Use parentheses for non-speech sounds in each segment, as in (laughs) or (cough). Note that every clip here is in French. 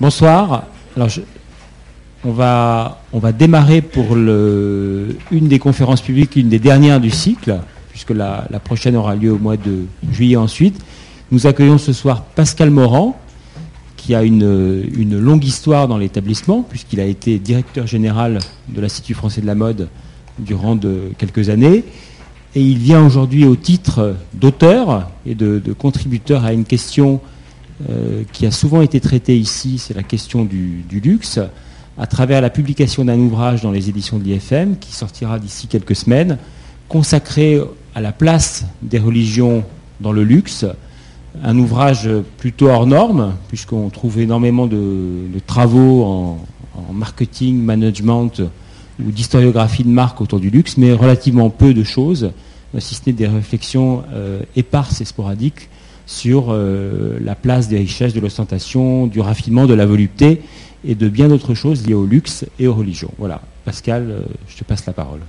Bonsoir. Alors, on, va, démarrer pour une des conférences publiques, une des dernières du cycle, puisque la, prochaine aura lieu au mois de juillet ensuite. Nous accueillons ce soir Pascal Morand, qui a une, longue histoire dans l'établissement, puisqu'il a été directeur général de l'Institut français de la mode durant quelques années. Et il vient aujourd'hui au titre d'auteur et de, contributeur à une question euh, qui a souvent été traitée ici, c'est la question du, luxe, à travers la publication d'un ouvrage dans les éditions de l'IFM qui sortira d'ici quelques semaines, consacré à la place des religions dans le luxe, un ouvrage plutôt hors norme, puisqu'on trouve énormément de, travaux en, marketing, management, ou d'historiographie de marque autour du luxe, mais relativement peu de choses, si ce n'est des réflexions euh, éparses et sporadiques sur euh, la place des richesses, de l'ostentation, du raffinement, de la volupté et de bien d'autres choses liées au luxe et aux religions. Voilà. Pascal, euh, je te passe la parole.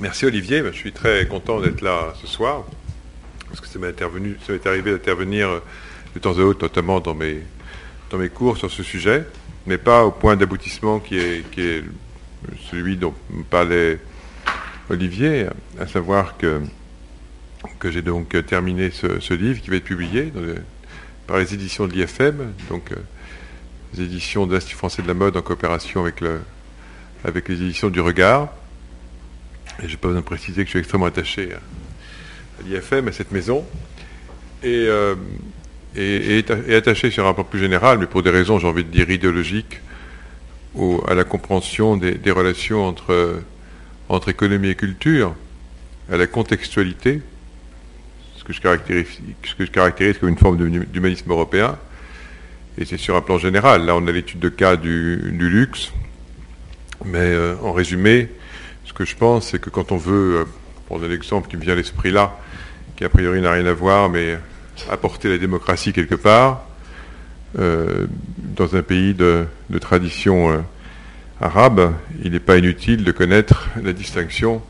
Merci Olivier, je suis très content d'être là ce soir, parce que ça m'est arrivé d'intervenir de temps à autre, notamment dans mes, dans mes cours sur ce sujet, mais pas au point d'aboutissement qui est, qui est celui dont parlait Olivier, à savoir que, que j'ai donc terminé ce, livre qui va être publié par les éditions de l'IFM, donc euh, les éditions de l'Institut français de la mode en coopération avec, le, avec les éditions du Regard. Et je n'ai pas besoin de préciser que je suis extrêmement attaché à, l'IFM, à cette maison. Et, euh, et, attaché sur un point plus général, mais pour des raisons, j'ai envie de dire, idéologiques, à la compréhension des, relations entre, entre économie et culture, à la contextualité, que je caractérise, ce que je caractérise comme une forme d'humanisme européen, et c'est sur un plan général. Là, on a l'étude de cas du, luxe, mais euh, en résumé, ce que je pense, c'est que quand on veut, euh, prendre l'exemple qui me vient à l'esprit là, qui a priori n'a rien à voir, mais apporter la démocratie quelque part, euh, dans un pays de, tradition arabe, il n'est pas inutile de connaître la distinction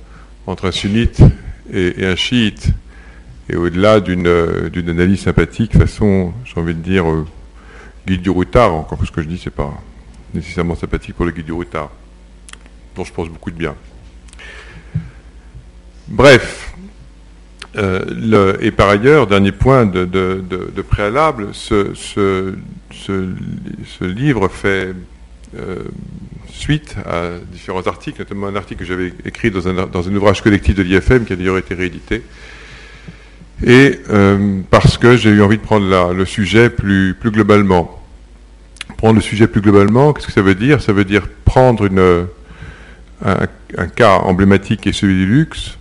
entre un sunnite et, un chiite. Et au-delà d'une analyse sympathique, façon, j'ai envie de dire, euh, guide du routard, encore ce que je dis, c'est pas nécessairement sympathique pour le guide du routard, dont je pense beaucoup de bien. Bref, euh, et par ailleurs, dernier point de, préalable, ce, livre fait euh, suite à différents articles, notamment un article que j'avais écrit dans un, ouvrage collectif de l'IFM qui a d'ailleurs été réédité. Et euh, parce que j'ai eu envie de prendre le sujet plus, globalement. Prendre le sujet plus globalement, qu'est-ce que ça veut dire? Ça veut dire prendre un cas emblématique qui est celui du luxe,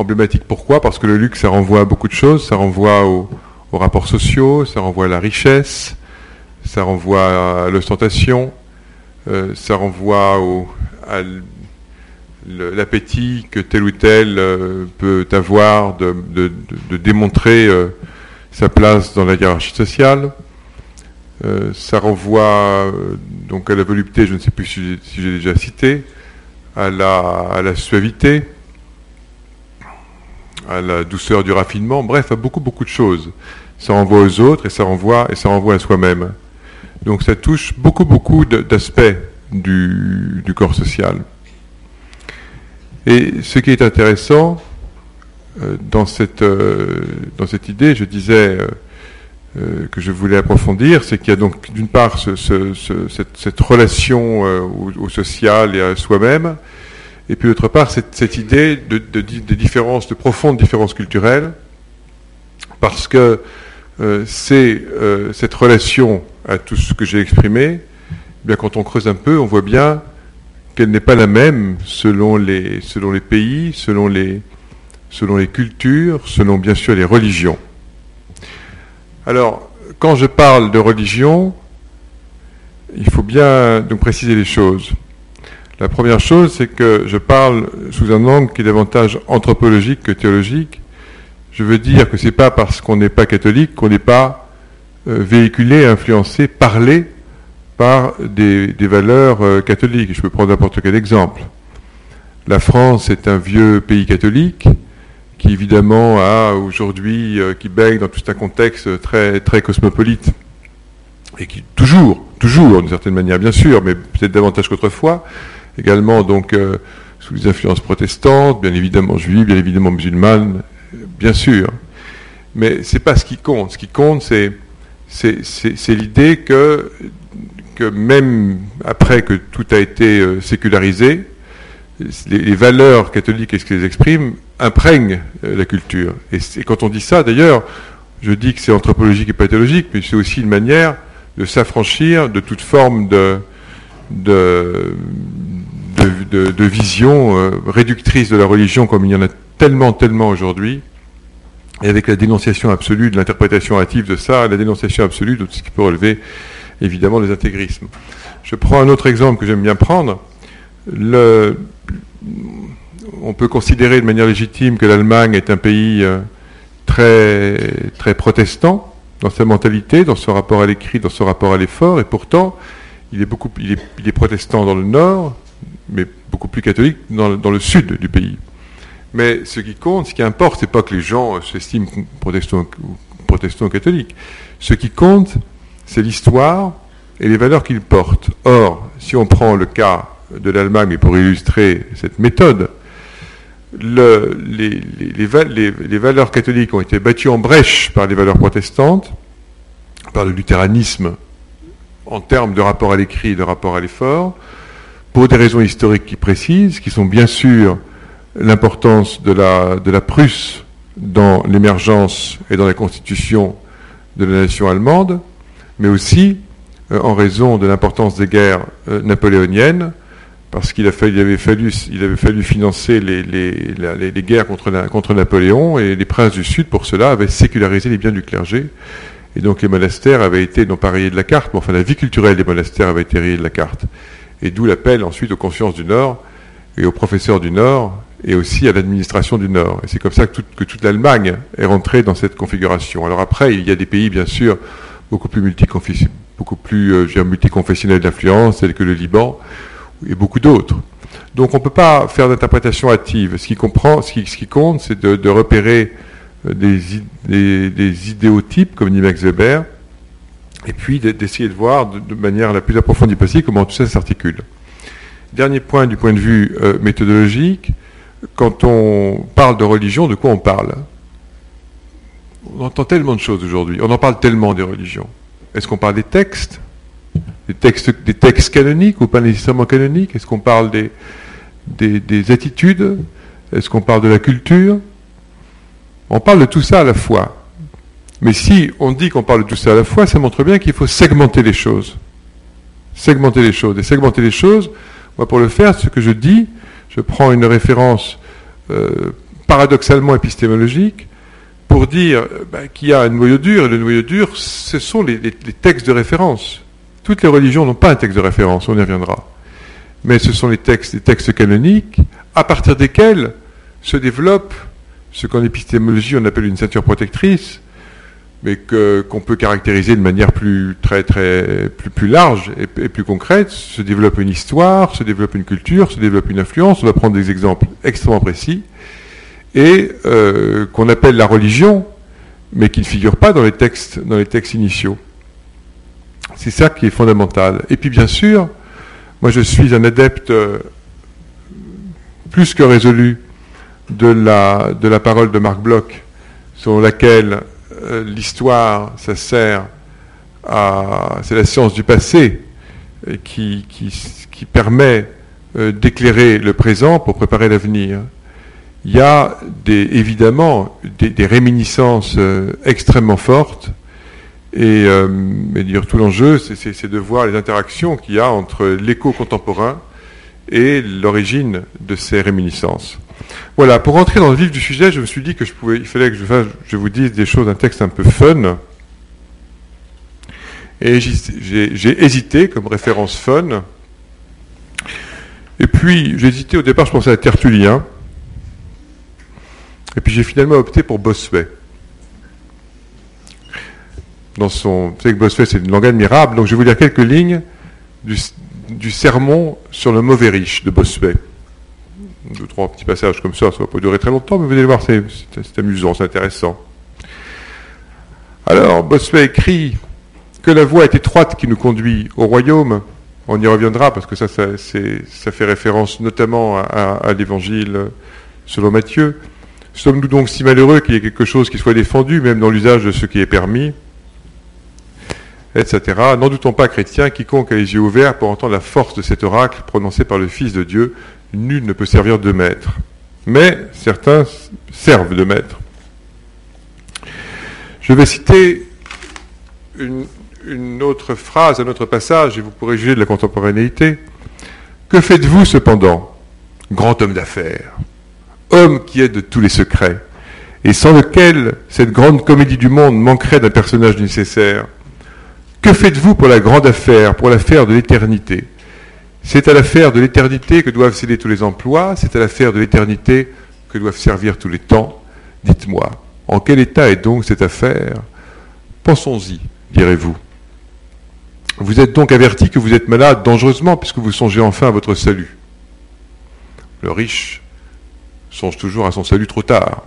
Emblématique pourquoi? Parce que le luxe, ça renvoie à beaucoup de choses. Ça renvoie aux, rapports sociaux, ça renvoie à la richesse, ça renvoie à l'ostentation, euh, ça renvoie au, à l'appétit que tel ou tel euh, peut avoir de, démontrer euh, sa place dans la hiérarchie sociale. ça renvoie donc à la volupté, je ne sais plus si j'ai déjà cité, à la suavité, à la douceur du raffinement, bref, à beaucoup, beaucoup de choses. Ça renvoie aux autres et ça renvoie, et ça renvoie à soi-même. Donc ça touche beaucoup, beaucoup d'aspects du, corps social. Et ce qui est intéressant euh, dans, cette, euh, dans cette idée, je disais euh, que je voulais approfondir, c'est qu'il y a donc d'une part cette, relation au, social et à soi-même, et puis d'autre part, cette, idée de, de, différences, de profondes différences culturelles, parce que c'est cette relation à tout ce que j'ai exprimé, eh bien quand on creuse un peu, on voit bien qu'elle n'est pas la même selon les, pays, selon les, selon les cultures, selon bien sûr les religions. Alors, quand je parle de religion, il faut bien donc préciser les choses. La première chose, c'est que je parle sous un angle qui est davantage anthropologique que théologique. Je veux dire que ce n'est pas parce qu'on n'est pas catholique qu'on n'est pas euh, véhiculé, influencé, parlé par des, valeurs euh, catholiques. Je peux prendre n'importe quel exemple. La France est un vieux pays catholique qui évidemment a aujourd'hui, euh, qui baigne dans tout un contexte très, très cosmopolite et qui toujours, toujours d'une certaine manière bien sûr, mais peut-être davantage qu'autrefois, également donc euh, sous les influences protestantes, bien évidemment juives, bien évidemment musulmanes, bien sûr. Mais c'est pas ce qui compte. Ce qui compte, c'est l'idée que, même après que tout a été euh, sécularisé, les, valeurs catholiques et ce qu'elles expriment imprègnent euh, la culture. Et, quand on dit ça, d'ailleurs, je dis que c'est anthropologique et pathologique, mais c'est aussi une manière de s'affranchir de toute forme de, vision euh, réductrice de la religion, comme il y en a tellement, tellement aujourd'hui, et avec la dénonciation absolue de l'interprétation hâtive de ça, la dénonciation absolue de tout ce qui peut relever évidemment les intégrismes. Je prends un autre exemple que j'aime bien prendre. On peut considérer de manière légitime que l'Allemagne est un pays euh, très, protestant dans sa mentalité, dans son rapport à l'écrit, dans son rapport à l'effort, et pourtant, il est, protestant dans le nord, mais beaucoup plus catholique dans, le sud du pays. Mais ce qui compte, ce qui importe, c'est pas que les gens s'estiment protestants, protestants ou catholiques. Ce qui compte, c'est l'histoire et les valeurs qu'ils portent. Or, si on prend le cas de l'Allemagne, pour illustrer cette méthode, les, valeurs catholiques ont été battues en brèche par les valeurs protestantes, par le luthéranisme en termes de rapport à l'écrit et de rapport à l'effort, pour des raisons historiques qui précisent, qui sont bien sûr l'importance de la Prusse dans l'émergence et dans la constitution de la nation allemande, mais aussi euh, en raison de l'importance des guerres euh, napoléoniennes, parce qu'il avait fallu, financer les, guerres contre, Napoléon, et les princes du Sud, pour cela, avaient sécularisé les biens du clergé. Et donc les monastères avaient été, non pas rayés de la carte, mais enfin la vie culturelle des monastères avait été rayée de la carte. Et d'où l'appel ensuite aux consciences du Nord et aux professeurs du Nord, et aussi à l'administration du Nord. Et c'est comme ça que toute l'Allemagne est rentrée dans cette configuration. Alors après, il y a des pays, bien sûr, beaucoup plus euh, multiconfessionnels d'influence, tels que le Liban, et beaucoup d'autres. Donc on ne peut pas faire d'interprétation hâtive. Ce qui, compte, c'est de, repérer euh, des, des, idéotypes, comme dit Max Weber, et puis d'essayer de voir de, manière la plus approfondie possible comment tout ça s'articule. Dernier point du point de vue euh, méthodologique, quand on parle de religion, de quoi on parle? On entend tellement de choses aujourd'hui, on en parle tellement des religions. Est-ce qu'on parle des textes? Des textes, canoniques ou pas nécessairement canoniques? Est-ce qu'on parle des, des, attitudes? Est-ce qu'on parle de la culture? On parle de tout ça à la fois. Mais si on dit qu'on parle de tout ça à la fois, ça montre bien qu'il faut segmenter les choses. Segmenter les choses. Et segmenter les choses, moi pour le faire, ce que je dis, je prends une référence euh, paradoxalement épistémologique pour dire ben, qu'il y a un noyau dur, et le noyau dur, ce sont les textes de référence. Toutes les religions n'ont pas un texte de référence, on y reviendra. Mais ce sont les textes, les textes canoniques, à partir desquels se développe ce qu'en épistémologie on appelle une ceinture protectrice, mais qu'on peut caractériser de manière plus très très plus, plus large et, plus concrète, se développe une histoire, se développe une culture, se développe une influence. On va prendre des exemples extrêmement précis et euh, qu'on appelle la religion, mais qui ne figure pas dans les textes initiaux. C'est ça qui est fondamental. Et puis bien sûr, moi je suis un adepte euh, plus que résolu de la, parole de Marc Bloch, selon laquelle euh, l'histoire, ça sert à... C'est la science du passé qui, permet d'éclairer le présent pour préparer l'avenir. Il y a évidemment des réminiscences extrêmement fortes et, euh, dire tout l'enjeu, c'est de voir les interactions qu'il y a entre l'écho contemporain et l'origine de ces réminiscences. Voilà, pour rentrer dans le vif du sujet, je me suis dit que il fallait que je, je vous dise des choses, un texte un peu fun. Et j'ai hésité comme référence fun. Et puis, j'ai hésité au départ, je pensais à Tertullien. Et puis j'ai finalement opté pour Bossuet dans son. Vous savez que Bossuet, c'est une langue admirable, donc je vais vous lire quelques lignes du, sermon sur le mauvais riche de Bossuet. Deux, trois petits passages comme ça, ça ne va pas durer très longtemps, mais vous allez voir, c'est amusant, c'est intéressant. Alors, Bossuet écrit que la voie est étroite qui nous conduit au royaume, on y reviendra parce que ça, ça, fait référence notamment à, l'évangile selon Matthieu. Sommes-nous donc si malheureux qu'il y ait quelque chose qui soit défendu, même dans l'usage de ce qui est permis etc. N'en doutons pas, chrétiens, quiconque a les yeux ouverts pour entendre la force de cet oracle prononcé par le Fils de Dieu, nul ne peut servir de maître. Mais certains servent de maître. Je vais citer une, une autre phrase, un autre passage, et vous pourrez juger de la contemporanéité. Que faites-vous cependant, grand homme d'affaires, homme qui est de tous les secrets, et sans lequel cette grande comédie du monde manquerait d'un personnage nécessaire Que faites-vous pour la grande affaire, pour l'affaire de l'éternité? C'est à l'affaire de l'éternité que doivent céder tous les emplois, c'est à l'affaire de l'éternité que doivent servir tous les temps. Dites-moi, en quel état est donc cette affaire? Pensons-y, direz-vous. Vous êtes donc averti que vous êtes malade dangereusement puisque vous songez enfin à votre salut. Le riche songe toujours à son salut trop tard.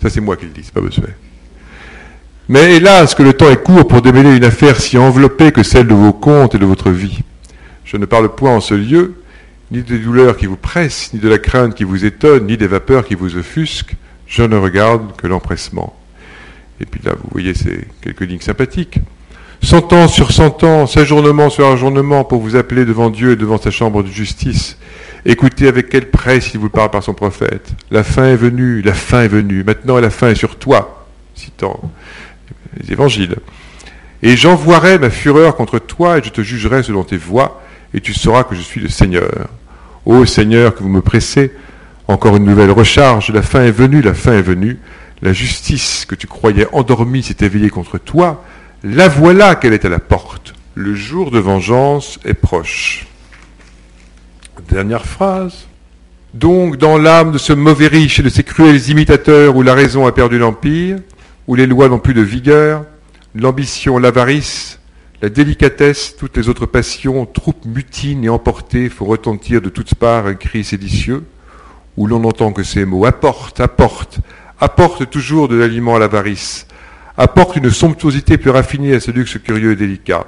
Ça c'est moi qui le dis, c'est pas besoin. Mais hélas que le temps est court pour démêler une affaire si enveloppée que celle de vos comptes et de votre vie. Je ne parle point en ce lieu ni des douleurs qui vous pressent, ni de la crainte qui vous étonne, ni des vapeurs qui vous offusquent. Je ne regarde que l'empressement. Et puis là, vous voyez ces quelques lignes sympathiques. Cent ans sur cent ans, séjournement sur ajournement pour vous appeler devant Dieu et devant sa chambre de justice. Écoutez avec quelle presse il vous parle par son prophète. La fin est venue, la fin est venue. Maintenant, la fin est sur toi, citant les évangiles. Et j'envoierai ma fureur contre toi et je te jugerai selon tes voies et tu sauras que je suis le Seigneur. Ô Seigneur, que vous me pressez, encore une nouvelle recharge, la fin est venue, la fin est venue. La justice que tu croyais endormie s'est éveillée contre toi la voilà qu'elle est à la porte. Le jour de vengeance est proche. Dernière phrase. Donc, dans l'âme de ce mauvais riche et de ces cruels imitateurs où la raison a perdu l'empire, où les lois n'ont plus de vigueur, l'ambition, l'avarice, la délicatesse, toutes les autres passions, troupes mutines et emportées, font retentir de toutes parts un cri séditieux, où l'on n'entend que ces mots apporte, apporte, apporte toujours de l'aliment à l'avarice, apporte une somptuosité plus raffinée à ce luxe curieux et délicat,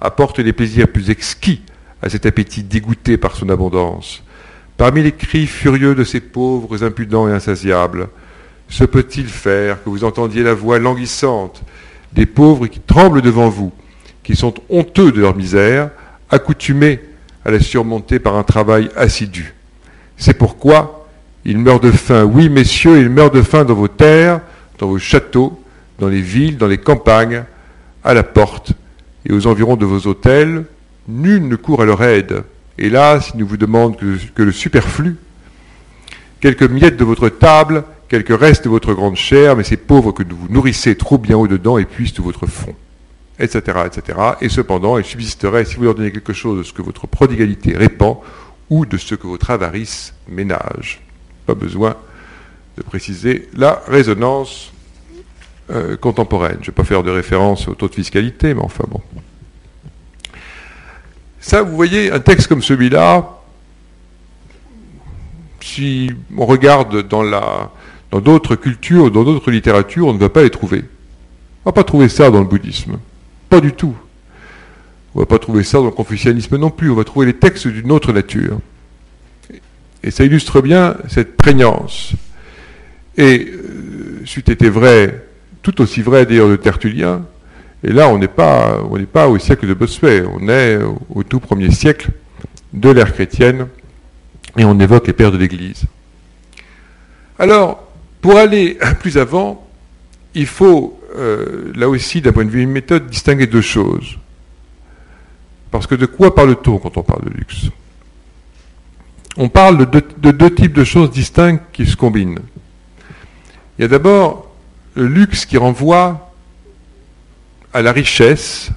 apporte des plaisirs plus exquis à cet appétit dégoûté par son abondance. Parmi les cris furieux de ces pauvres impudents et insatiables, se peut-il faire que vous entendiez la voix languissante des pauvres qui tremblent devant vous, qui sont honteux de leur misère, accoutumés à la surmonter par un travail assidu? C'est pourquoi ils meurent de faim. Oui, messieurs, ils meurent de faim dans vos terres, dans vos châteaux, dans les villes, dans les campagnes, à la porte et aux environs de vos hôtels, nul ne court à leur aide. Hélas, ils ne vous demandent que, le superflu, quelques miettes de votre table, quelques restes de votre grande chair, mais ces pauvres que vous nourrissez trop bien au-dedans épuisent tout votre fond, etc., etc. Et cependant, ils subsisteraient si vous leur donnez quelque chose de ce que votre prodigalité répand ou de ce que votre avarice ménage. Pas besoin de préciser la résonance euh, contemporaine. Je ne vais pas faire de référence au taux de fiscalité, mais enfin bon. Ça, vous voyez, un texte comme celui-là, si on regarde dans d'autres cultures, dans d'autres littératures, on ne va pas les trouver. On ne va pas trouver ça dans le bouddhisme. Pas du tout. On ne va pas trouver ça dans le confucianisme non plus. On va trouver les textes d'une autre nature. Et ça illustre bien cette prégnance. Et euh, c'eût été vrai tout aussi vrai d'ailleurs de Tertullien. Et là, on n'est pas, au siècle de Bossuet, on est au tout premier siècle de l'ère chrétienne, et on évoque les pères de l'Église. Alors, pour aller (clears throat) plus avant, il faut, euh, là aussi, d'un point de vue méthode, distinguer deux choses. Parce que de quoi parle-t-on quand on parle de luxe? On parle de deux types de choses distinctes qui se combinent. Il y a d'abord le luxe qui renvoie à la richesse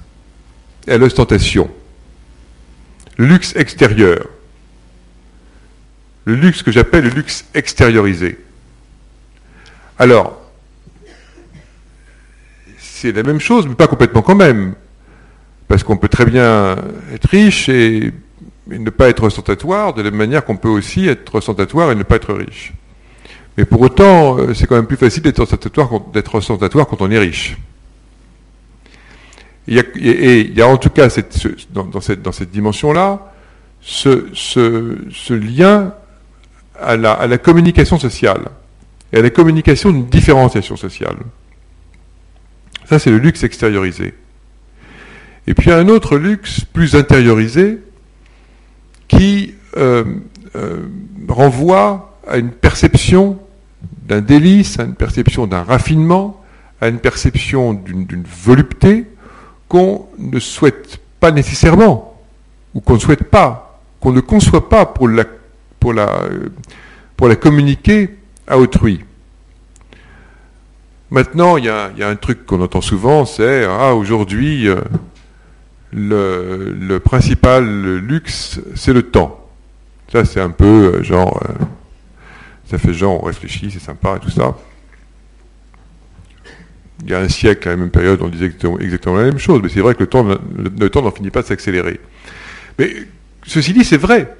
et à l'ostentation. Luxe extérieur. Le luxe que j'appelle le luxe extériorisé. Alors, c'est la même chose, mais pas complètement quand même. Parce qu'on peut très bien être riche et, ne pas être ostentatoire, de la même manière qu'on peut aussi être ostentatoire et ne pas être riche. Mais pour autant, euh, c'est quand même plus facile d'être ostentatoire, quand on est riche. Et il y a en tout cas dans, cette, dimension-là ce, lien à la, communication sociale et à la communication d'une différenciation sociale. Ça, c'est le luxe extériorisé. Et puis un autre luxe plus intériorisé qui euh, euh, renvoie à une perception d'un délice, à une perception d'un raffinement, à une perception d'une volupté qu'on ne souhaite pas nécessairement, ou qu'on ne souhaite pas, qu'on ne conçoit pas pour la, la communiquer à autrui. Maintenant, il y a, un truc qu'on entend souvent, c'est ah aujourd'hui euh, le, principal luxe, c'est le temps. Ça, c'est un peu euh, genre, euh, ça fait genre on réfléchit, c'est sympa et tout ça il y a un siècle, à la même période, on disait exactement, la même chose, mais c'est vrai que le temps, le, n'en finit pas de s'accélérer. Mais ceci dit, c'est vrai.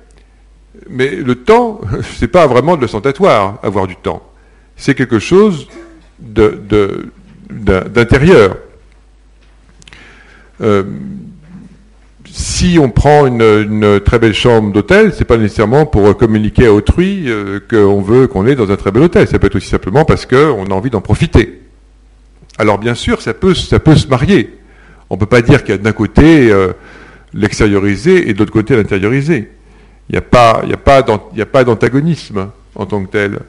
Mais le temps, (laughs) c'est pas vraiment de l'ostentatoire, avoir du temps. C'est quelque chose d'intérieur. Euh, si on prend une, très belle chambre d'hôtel, c'est pas nécessairement pour communiquer à autrui euh, qu'on veut qu'on est dans un très bel hôtel. Ça peut être aussi simplement parce qu'on a envie d'en profiter. Alors bien sûr, ça peut, se marier. On ne peut pas dire qu'il y a d'un côté euh, l'extériorisé et de l'autre côté l'intériorisé. Il n'y a pas, d'antagonisme en tant que tel.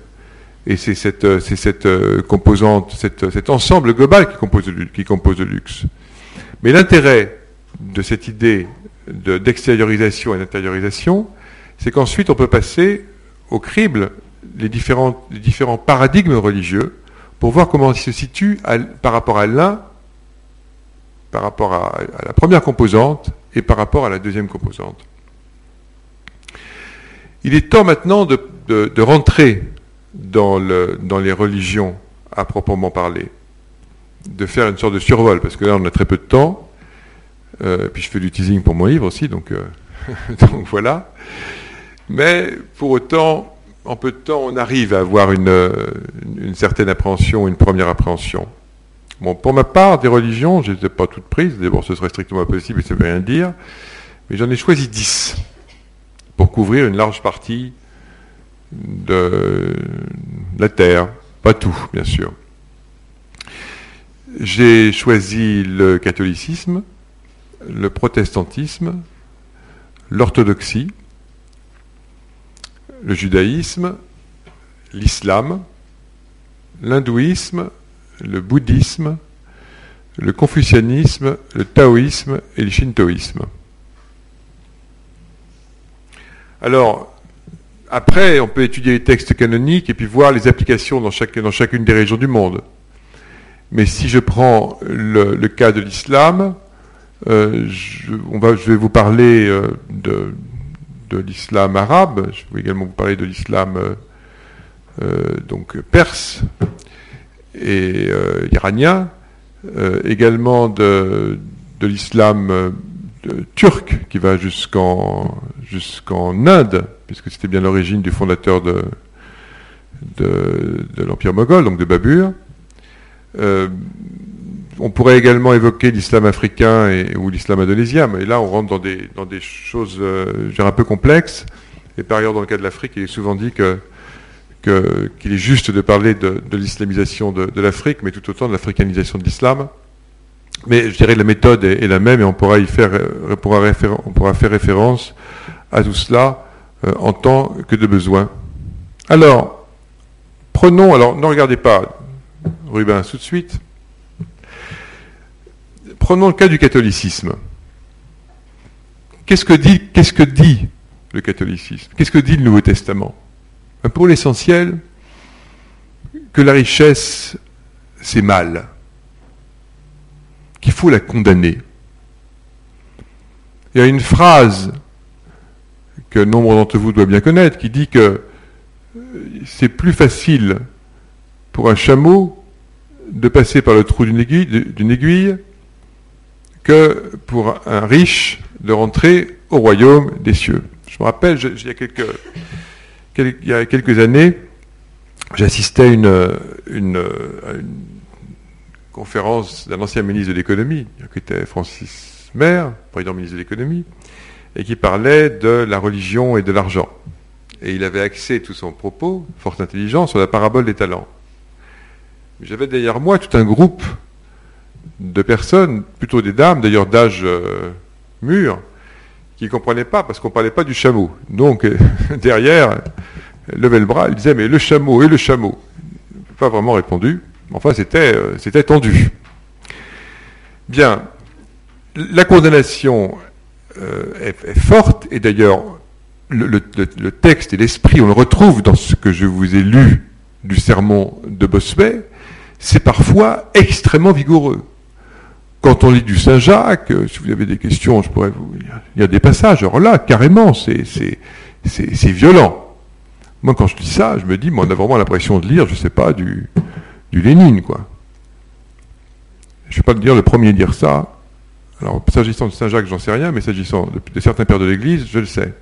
Et c'est cette, cette euh, composante, cet ensemble global qui compose, le luxe. Mais l'intérêt de cette idée d'extériorisation et d'intériorisation, c'est qu'ensuite on peut passer au crible les différents paradigmes religieux pour voir comment il se situe par rapport à l'un, par rapport à, la première composante et par rapport à la deuxième composante. Il est temps maintenant de, rentrer dans, les religions à proprement parler, de faire une sorte de survol, parce que là on a très peu de temps, euh, puis je fais du teasing pour mon livre aussi, donc, euh, (laughs) donc voilà. Mais pour autant, en peu de temps, on arrive à avoir une, certaine appréhension, une première appréhension. Pour ma part, des religions, je n'étais pas toutes prises. D'abord, ce serait strictement impossible et ça ne veut rien dire. Mais j'en ai choisi dix pour couvrir une large partie de la Terre. Pas tout, bien sûr. J'ai choisi le catholicisme, le protestantisme, l'orthodoxie, le judaïsme, l'islam, l'hindouisme, le bouddhisme, le confucianisme, le taoïsme et le shintoïsme. Alors, après, on peut étudier les textes canoniques et puis voir les applications dans, chacune des régions du monde. Mais si je prends le, cas de l'islam, euh, je, vais vous parler euh, de, de l'islam arabe, je vais également vous parler de l'islam euh, euh, donc perse et euh, iranien, également de, l'islam turc qui va jusqu'en jusqu'en Inde, puisque c'était bien l'origine du fondateur de, de, l'Empire moghol, donc de Babur. On pourrait également évoquer l'islam africain ou l'islam indonésien, mais là on rentre dans des, choses euh, un peu complexes. Et par ailleurs, dans le cas de l'Afrique, il est souvent dit qu'il est juste de parler de, l'islamisation de, l'Afrique, mais tout autant de l'africanisation de l'islam. Mais je dirais que la méthode est, la même et on pourra, y faire, euh, on pourra faire référence à tout cela euh, en tant que de besoin. Alors, prenons, alors ne regardez pas Rubens tout de suite, Prenons le cas du catholicisme. Qu'est-ce que dit, le catholicisme? Qu'est-ce que dit le Nouveau Testament? Ben, Pour l'essentiel, que la richesse, c'est mal, qu'il faut la condamner. Il y a une phrase que nombre d'entre vous doivent bien connaître qui dit que euh, c'est plus facile pour un chameau de passer par le trou d'une aiguille que pour un riche de rentrer au royaume des cieux. Je me rappelle, il, y a quelques, années, j'assistais à une, une, conférence d'un ancien ministre de l'économie, qui était Francis Maire, président ministre de l'économie, et qui parlait de la religion et de l'argent. Et il avait axé tout son propos, fort intelligent, sur la parabole des talents. J'avais derrière moi tout un groupe de personnes, plutôt des dames, d'ailleurs d'âge euh, mûr, qui ne comprenaient pas, parce qu'on ne parlait pas du chameau. Donc, (laughs) derrière, levait le bras, il disait, mais le chameau et le chameau. Pas vraiment répondu. Enfin, c'était, euh, tendu. Bien. La condamnation euh, est, forte, et d'ailleurs, le, texte et l'esprit, on le retrouve dans ce que je vous ai lu du sermon de Bossuet, c'est parfois extrêmement vigoureux. Quand on lit du Saint-Jacques, euh, si vous avez des questions, je pourrais vous. Il y a des passages, alors là, carrément, c'est, violent. Moi, quand je lis ça, je me dis, on a vraiment l'impression de lire, je ne sais pas, du, Lénine, quoi. Je ne vais pas dire le premier à dire ça. Alors, s'agissant de Saint-Jacques, j'en sais rien, mais s'agissant de, certains pères de l'Église, je le sais.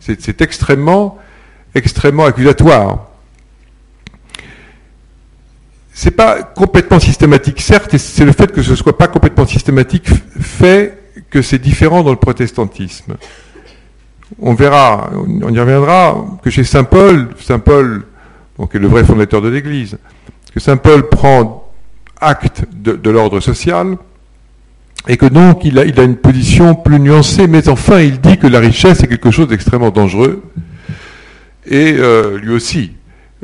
C'est extrêmement, extrêmement accusatoire. C'est pas complètement systématique, certes, et c'est le fait que ce soit pas complètement systématique fait que c'est différent dans le protestantisme. On verra, on y reviendra, que chez Saint Paul, Saint Paul, donc est le vrai fondateur de l'Église, que Saint Paul prend acte de, l'ordre social, et que donc il a, une position plus nuancée, mais enfin il dit que la richesse est quelque chose d'extrêmement dangereux, et euh, lui aussi,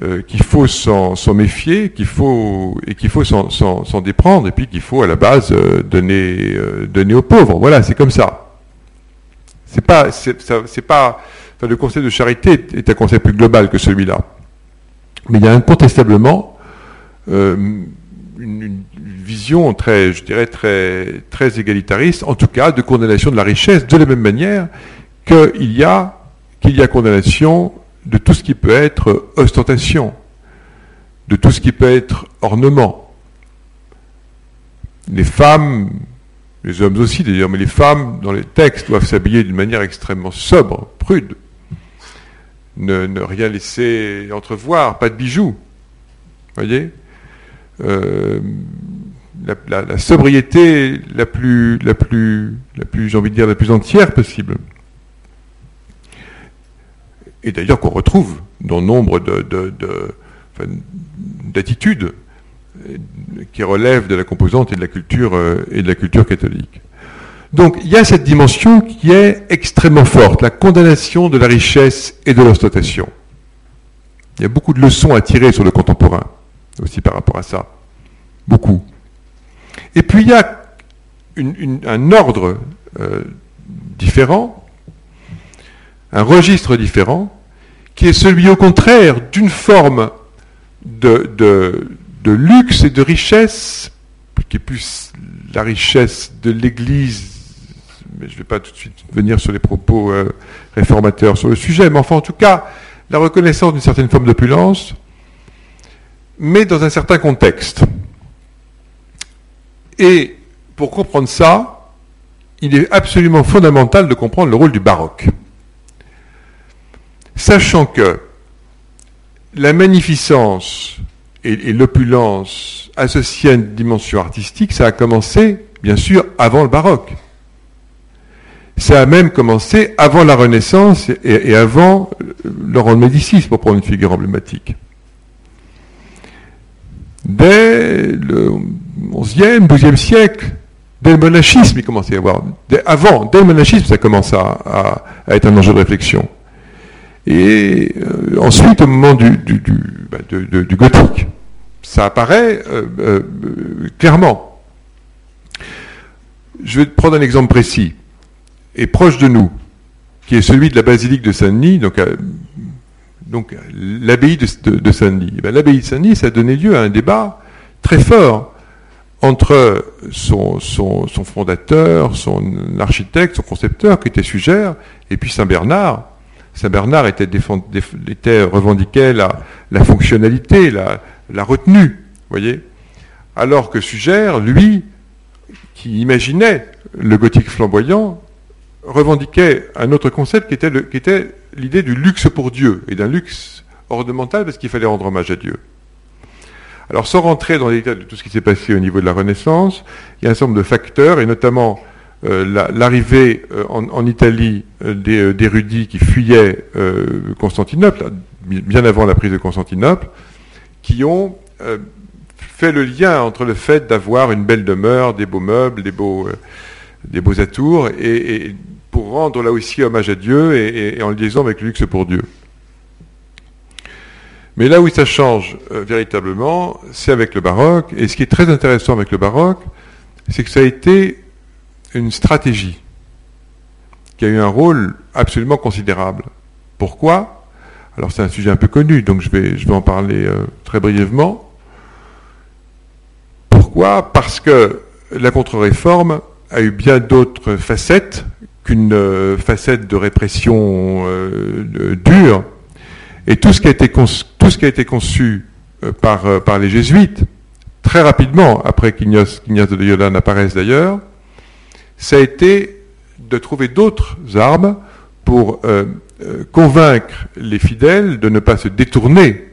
euh, qu'il faut s'en méfier, qu'il faut et qu'il faut s'en déprendre, et puis qu'il faut à la base euh, donner, donner aux pauvres. Voilà, c'est comme ça. C'est pas, c'est pas, le concept de charité est un concept plus global que celui-là. Mais il y a incontestablement euh, une, vision très, je dirais, très, très égalitariste, en tout cas de condamnation de la richesse, de la même manière y a, qu'il y a condamnation de tout ce qui peut être ostentation, de tout ce qui peut être ornement. Les femmes les hommes aussi d'ailleurs, mais les femmes, dans les textes, doivent s'habiller d'une manière extrêmement sobre, prude. Ne, rien laisser entrevoir, pas de bijoux. Voyez? Euh, la, sobriété la plus, la plus, la plus, j'ai envie de dire, la plus entière possible. Et d'ailleurs qu'on retrouve dans nombre d'attitudes qui relève de la composante et de la culture, euh, et de la culture catholique. Donc il y a cette dimension qui est extrêmement forte, la condamnation de la richesse et de l'ostentation. Il y a beaucoup de leçons à tirer sur le contemporain, aussi par rapport à ça. Beaucoup. Et puis il y a un ordre euh, différent, un registre différent, qui est celui au contraire d'une forme de, luxe et de richesse, qui est plus la richesse de l'Église, mais je ne vais pas tout de suite venir sur les propos euh, réformateurs sur le sujet, mais enfin en tout cas, la reconnaissance d'une certaine forme d'opulence, mais dans un certain contexte. Et pour comprendre ça, il est absolument fondamental de comprendre le rôle du baroque. Sachant que la magnificence et, l'opulence associée à une dimension artistique, ça a commencé, bien sûr, avant le baroque. Ça a même commencé avant la Renaissance et, avant Laurent de Médicis, pour prendre une figure emblématique. Dès le XIe, XIIe siècle, dès le monachisme, il commençait à y avoir. avant, dès le monachisme, ça commence à, être un enjeu de réflexion. Et euh, ensuite, au moment du, bah, gothique, ça apparaît euh, euh, clairement. Je vais prendre un exemple précis et proche de nous, qui est celui de la basilique de Saint-Denis, donc, l'abbaye de, Saint-Denis. Eh l'abbaye de Saint-Denis, ça a donné lieu à un débat très fort entre son, son, fondateur, son architecte, son concepteur, qui était Sugère, et puis Saint-Bernard. Saint-Bernard était, revendiquait la, fonctionnalité, la, retenue, voyez Alors que Sugère, lui, qui imaginait le gothique flamboyant, revendiquait un autre concept qui était l'idée du luxe pour Dieu, et d'un luxe ornemental parce qu'il fallait rendre hommage à Dieu. Alors sans rentrer dans les détails de tout ce qui s'est passé au niveau de la Renaissance, il y a un certain nombre de facteurs, et notamment l'arrivée euh, en, Italie des d'érudits qui fuyaient Constantinople, bien avant la prise de Constantinople, qui ont fait le lien entre le fait d'avoir une belle demeure, des beaux meubles, des beaux, des beaux atours, et, pour rendre là aussi hommage à Dieu et, en liaison avec le luxe pour Dieu. Mais là où ça change euh, véritablement, c'est avec le baroque. Et ce qui est très intéressant avec le baroque, c'est que ça a été une stratégie qui a eu un rôle absolument considérable. Pourquoi? Alors c'est un sujet un peu connu, donc je vais, je vais en parler euh, très brièvement. Pourquoi? Parce que la contre-réforme a eu bien d'autres facettes qu'une euh, facette de répression dure et tout ce qui a été conçu, tout ce qui a été conçu euh, par, euh, par les jésuites, très rapidement, après qu'Ignace de Loyola n'apparaisse d'ailleurs, ça a été de trouver d'autres armes pour euh, convaincre les fidèles de ne pas se détourner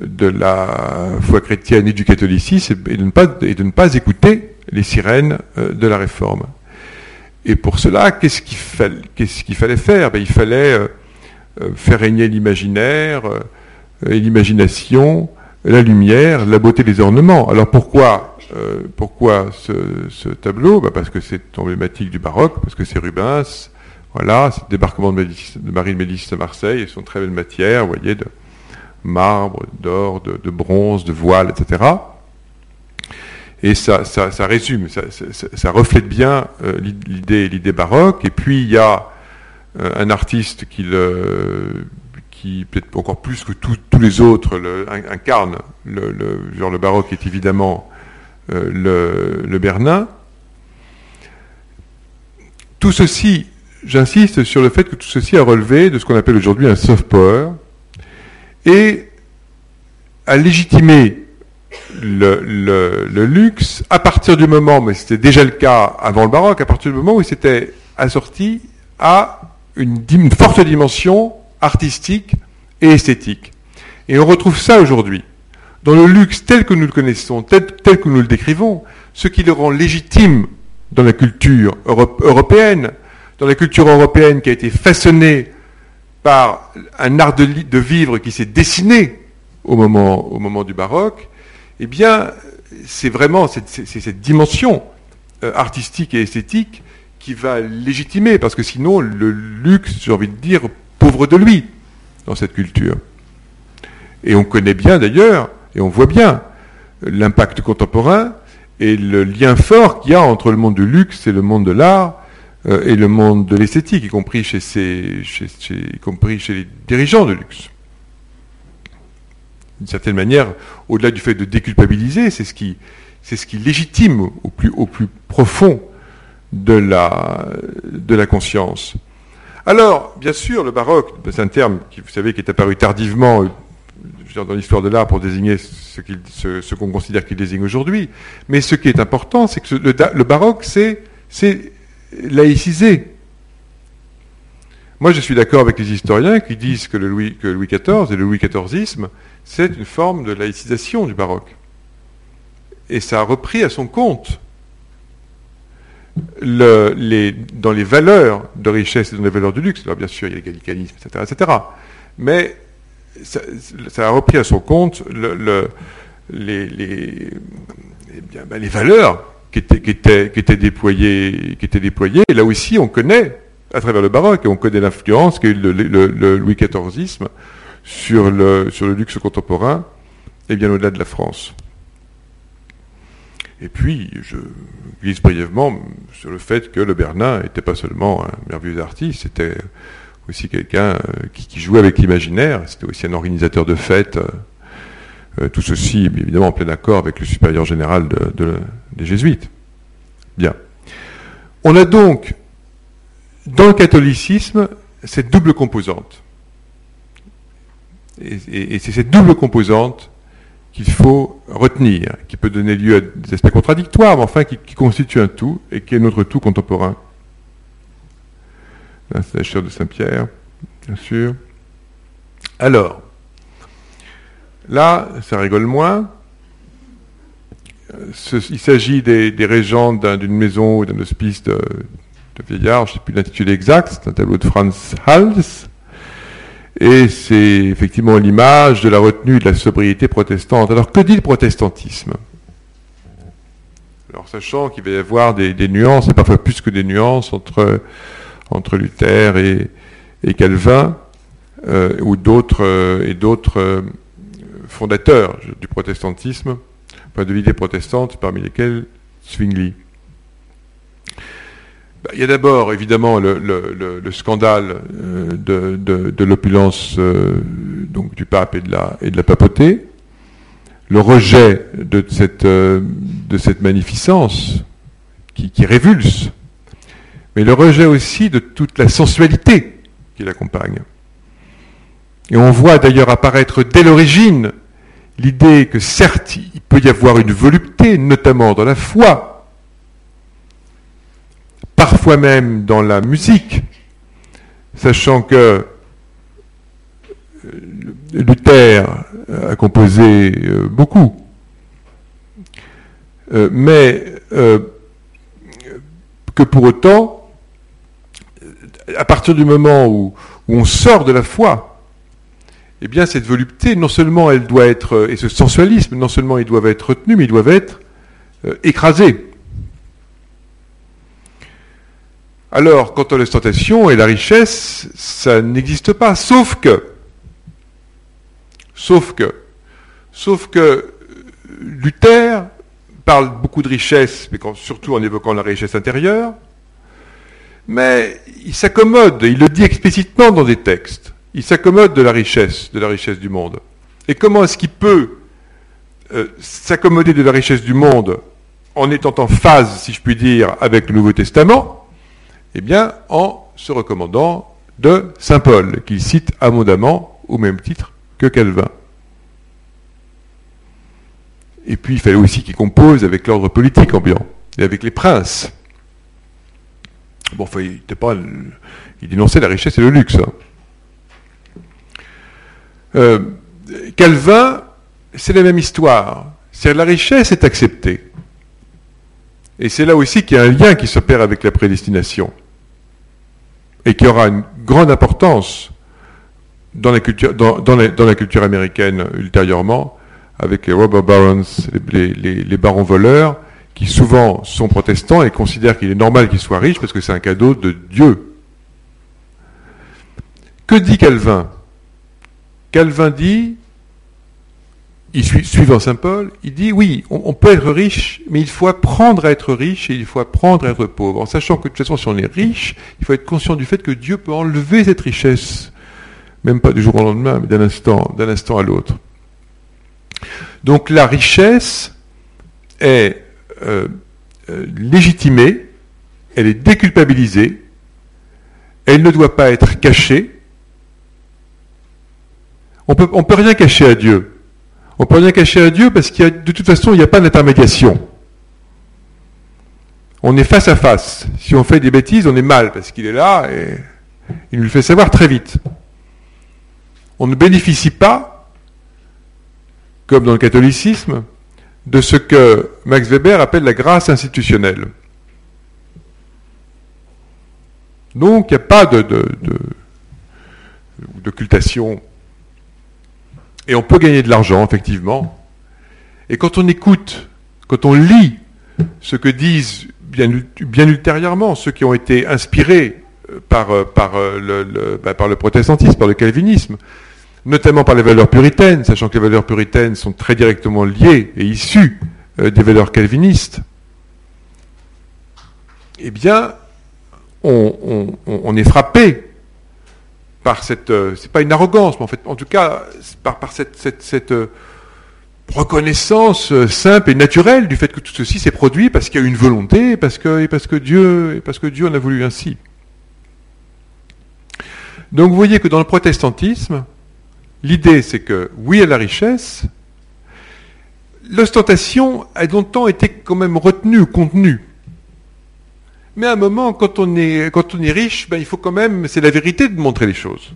de la foi chrétienne et du catholicisme et de ne pas, écouter les sirènes de la réforme. Et pour cela, qu'est-ce qu'il fallait, faire? Ben, Il fallait euh, faire régner l'imaginaire euh, l'imagination, la lumière, la beauté des ornements. Alors pourquoi, euh, pourquoi ce, tableau bah, Parce que c'est emblématique du baroque, parce que c'est Rubens, voilà, c'est le débarquement de, Marie de Médicis à Marseille, et son très belle matière, vous voyez, de marbre, d'or, de, bronze, de voile, etc. Et ça, ça, résume, ça, reflète bien l'idée, l'idée baroque. Et puis il y a euh, un artiste qui, qui peut-être encore plus que tous les autres, incarne le, genre le baroque est évidemment euh, le, Bernin. Tout ceci, j'insiste sur le fait que tout ceci a relevé de ce qu'on appelle aujourd'hui un soft power et a légitimé le, le, luxe à partir du moment, mais c'était déjà le cas avant le baroque, à partir du moment où il s'était assorti à une, forte dimension artistique et esthétique. Et on retrouve ça aujourd'hui. Dans le luxe tel que nous le connaissons, tel, que nous le décrivons, ce qui le rend légitime dans la culture européenne, dans la culture européenne qui a été façonnée par un art de, vivre qui s'est dessiné au moment, du baroque, eh bien, c'est vraiment cette, cette dimension euh, artistique et esthétique qui va légitimer, parce que sinon le luxe, j'ai envie de dire, pauvre de lui dans cette culture. Et on connaît bien d'ailleurs, et on voit bien l'impact contemporain et le lien fort qu'il y a entre le monde du luxe et le monde de l'art euh, et le monde de l'esthétique, y compris chez, y compris chez les dirigeants de luxe. D'une certaine manière, au-delà du fait de déculpabiliser, c'est ce qui, légitime au plus, au plus profond de la, de la conscience. Alors, bien sûr, le baroque, c'est un terme qui, vous savez, qui est apparu tardivement dans l'histoire de l'art pour désigner ce qu'on considère qu'il désigne aujourd'hui. Mais ce qui est important, c'est que le, baroque, c'est laïcisé. Moi, je suis d'accord avec les historiens qui disent que Louis, XIV et le Louis XIVisme, c'est une forme de laïcisation du baroque. Et ça a repris à son compte dans les valeurs de richesse et dans les valeurs du luxe, alors bien sûr il y a le gallicanisme, etc., etc., mais ça, a repris à son compte eh ben, les, valeurs qui étaient, déployées, qui étaient déployées. Et là aussi, on connaît, à travers le baroque, on connaît l'influence qu'a eu le, le, Louis XIVisme sur le, sur le luxe contemporain, et bien au-delà de la France. Et puis, je glisse brièvement sur le fait que le Bernin n'était pas seulement un merveilleux artiste, c'était aussi quelqu'un euh, qui, jouait avec l'imaginaire, c'était aussi un organisateur de fêtes. Euh, euh, tout ceci, évidemment, en plein accord avec le supérieur général des jésuites. Bien. On a donc, dans le catholicisme, cette double composante. et c'est cette double composante qu'il faut retenir, qui peut donner lieu à des aspects contradictoires, mais enfin qui, constitue un tout et qui est notre tout contemporain. C'est la chair de Saint-Pierre, bien sûr. Alors, là, ça rigole moins, il s'agit des, régents d'une maison ou d'un hospice de, de vieillards, je ne sais plus l'intitulé exact, c'est un tableau de Franz Hals, et c'est effectivement l'image de la retenue de la sobriété protestante. Alors que dit le protestantisme? Alors sachant qu'il va y avoir des, nuances, et parfois plus que des nuances, entre, entre Luther et, Calvin, euh, ou d'autres euh, et d'autres euh, fondateurs du protestantisme, de l'idée protestante, parmi lesquels Zwingli. Bah, il y a d'abord évidemment le, scandale de, l'opulence du pape et de la, papauté, le rejet de cette, magnificence qui, révulse, mais le rejet aussi de toute la sensualité qui l'accompagne. Et on voit d'ailleurs apparaître dès l'origine l'idée que certes il peut y avoir une volupté, notamment dans la foi, parfois même dans la musique, sachant que euh, Luther a composé euh, beaucoup, euh, mais que pour autant, à partir du moment où, on sort de la foi, eh bien cette volupté, non seulement elle doit être, et ce sensualisme, non seulement ils doivent être retenus, mais ils doivent être écrasés. Alors, quant à l'ostentation et la richesse, ça n'existe pas, sauf que, sauf que, sauf que Luther parle beaucoup de richesse, mais surtout en évoquant la richesse intérieure, mais il s'accommode, il le dit explicitement dans des textes, il s'accommode de la richesse, de la richesse du monde. Et comment est-ce qu'il peut euh, s'accommoder de la richesse du monde en étant en phase, si je puis dire, avec le Nouveau Testament? Eh bien, en se recommandant de Saint Paul, qu'il cite abondamment au même titre que Calvin. Et puis, il fallait aussi qu'il compose avec l'ordre politique ambiant et avec les princes. Bon, enfin, il, pas, il dénonçait la richesse et le luxe. Hein. Euh, Calvin, c'est la même histoire. C'est la richesse est acceptée. Et c'est là aussi qu'il y a un lien qui s'opère avec la prédestination et qui aura une grande importance dans, la, culture américaine ultérieurement, avec les robber barons, les, barons voleurs, qui souvent sont protestants et considèrent qu'il est normal qu'ils soient riches parce que c'est un cadeau de Dieu. Que dit Calvin? Calvin dit suivant Saint Paul, il dit oui, on, peut être riche, mais il faut apprendre à être riche et il faut apprendre à être pauvre. En sachant que de toute façon, si on est riche, il faut être conscient du fait que Dieu peut enlever cette richesse, même pas du jour au lendemain, mais d'un instant à l'autre. Donc la richesse est euh, euh, légitimée, elle est déculpabilisée, elle ne doit pas être cachée. On on peut rien cacher à Dieu. On peut rien cacher à Dieu parce qu'il de toute façon, il n'y a pas d'intermédiation. On est face à face. Si on fait des bêtises, on est mal parce qu'il est là et il nous le fait savoir très vite. On ne bénéficie pas, comme dans le catholicisme, de ce que Max Weber appelle la grâce institutionnelle. Donc il n'y a pas de, d'occultation et on peut gagner de l'argent, effectivement. Et quand on écoute, quand on lit ce que disent bien, ultérieurement ceux qui ont été inspirés euh, euh, euh, bah, par le protestantisme, par le calvinisme, notamment par les valeurs puritaines, sachant que les valeurs puritaines sont très directement liées et issues des valeurs calvinistes, eh bien, on, est frappé par cette, euh, c'est pas une arrogance, mais en fait, en tout cas, par, cette, euh, reconnaissance euh, simple et naturelle du fait que tout ceci s'est produit parce qu'il y a une volonté, parce que, et parce que Dieu, et parce que Dieu en a voulu ainsi. Donc vous voyez que dans le protestantisme, l'idée c'est que oui à la richesse, l'ostentation a longtemps été quand même retenue, contenue. Mais à un moment, quand on est, riche, ben, il faut quand même, c'est la vérité de montrer les choses.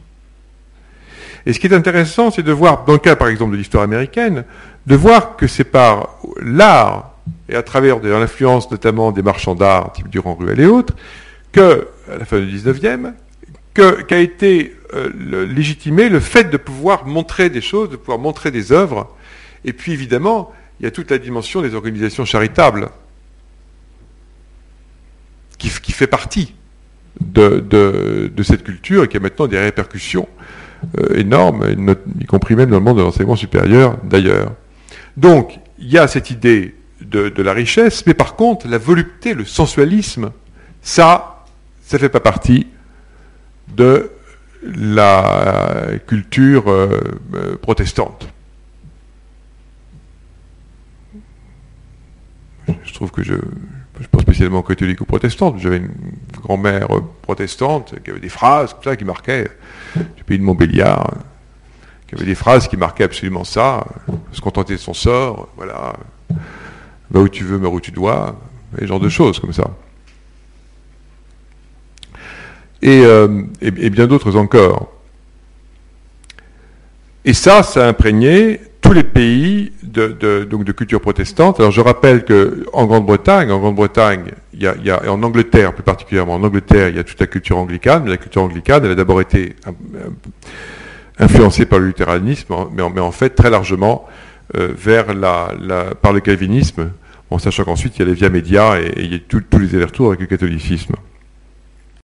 Et ce qui est intéressant, c'est de voir, dans le cas par exemple de l'histoire américaine, de voir que c'est par l'art et à travers l'influence notamment des marchands d'art, type Durand-Ruel et autres, que, à la fin du 19e, qu'a été euh, légitimé le fait de pouvoir montrer des choses, de pouvoir montrer des œuvres. Et puis évidemment, il y a toute la dimension des organisations charitables qui, fait partie de, cette culture et qui a maintenant des répercussions euh, énormes, y compris même dans le monde de l'enseignement supérieur d'ailleurs. Donc, il y a cette idée de, la richesse, mais par contre, la volupté, le sensualisme, ça, ça ne fait pas partie de la culture euh, euh, protestante. Je trouve que je, je suis pas spécialement catholique ou protestante, j'avais une grand-mère protestante qui avait des phrases comme ça qui marquaient du pays de Montbéliard, qui avait des phrases qui marquaient absolument ça, se contenter de son sort, voilà, va où tu veux, mais où tu dois, et ce genre de choses comme ça. Euh, et, bien d'autres encore. Et ça, ça a imprégné tous les pays de, donc de culture protestante. Alors je rappelle qu'en Grande-Bretagne, en Grande-Bretagne, il y, a, en Angleterre plus particulièrement, en Angleterre, il y a toute la culture anglicane, mais la culture anglicane, elle a d'abord été euh, influencée par le luthéranisme, mais en, fait très largement euh, vers la, par le calvinisme, en sachant qu'ensuite il y a les via médias et, il y a tous les allers-retours avec le catholicisme.